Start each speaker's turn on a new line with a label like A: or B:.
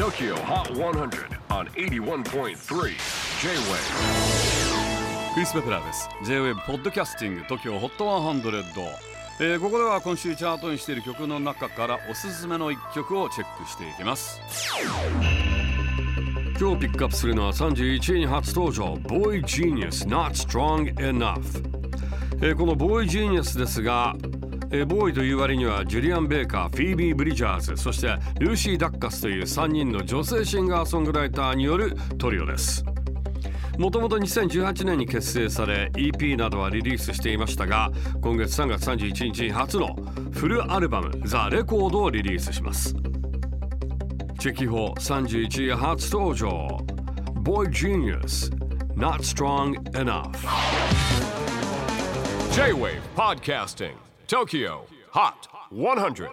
A: TOKYO HOT 100 on 81.3 J-WAVE
B: クリス・ベプラーです。J-WAVE ポッドキャスティング TOKYO HOT 100、えーここでは今週チャートにしている曲の中からおすすめの一曲をチェックしていきます。今日ピックアップするのは31位に初登場 Boy Genius Not Strong Enough、えーこの Boy Genius ですがえーボーイという割にはジュリアン・ベーカー、フィービー・ブリジャーズそしてルーシー・ダッカスという3人の女性シンガーソングライターによるトリオです。もともと2018年に結成され EP などはリリースしていましたが今月3月31日に初のフルアルバム「ザ・レコードをリリースします。チェキホー31位初登場 Boy Genius Not Strong Enough
A: J-WAVE PODCASTING Tokyo Hot 100.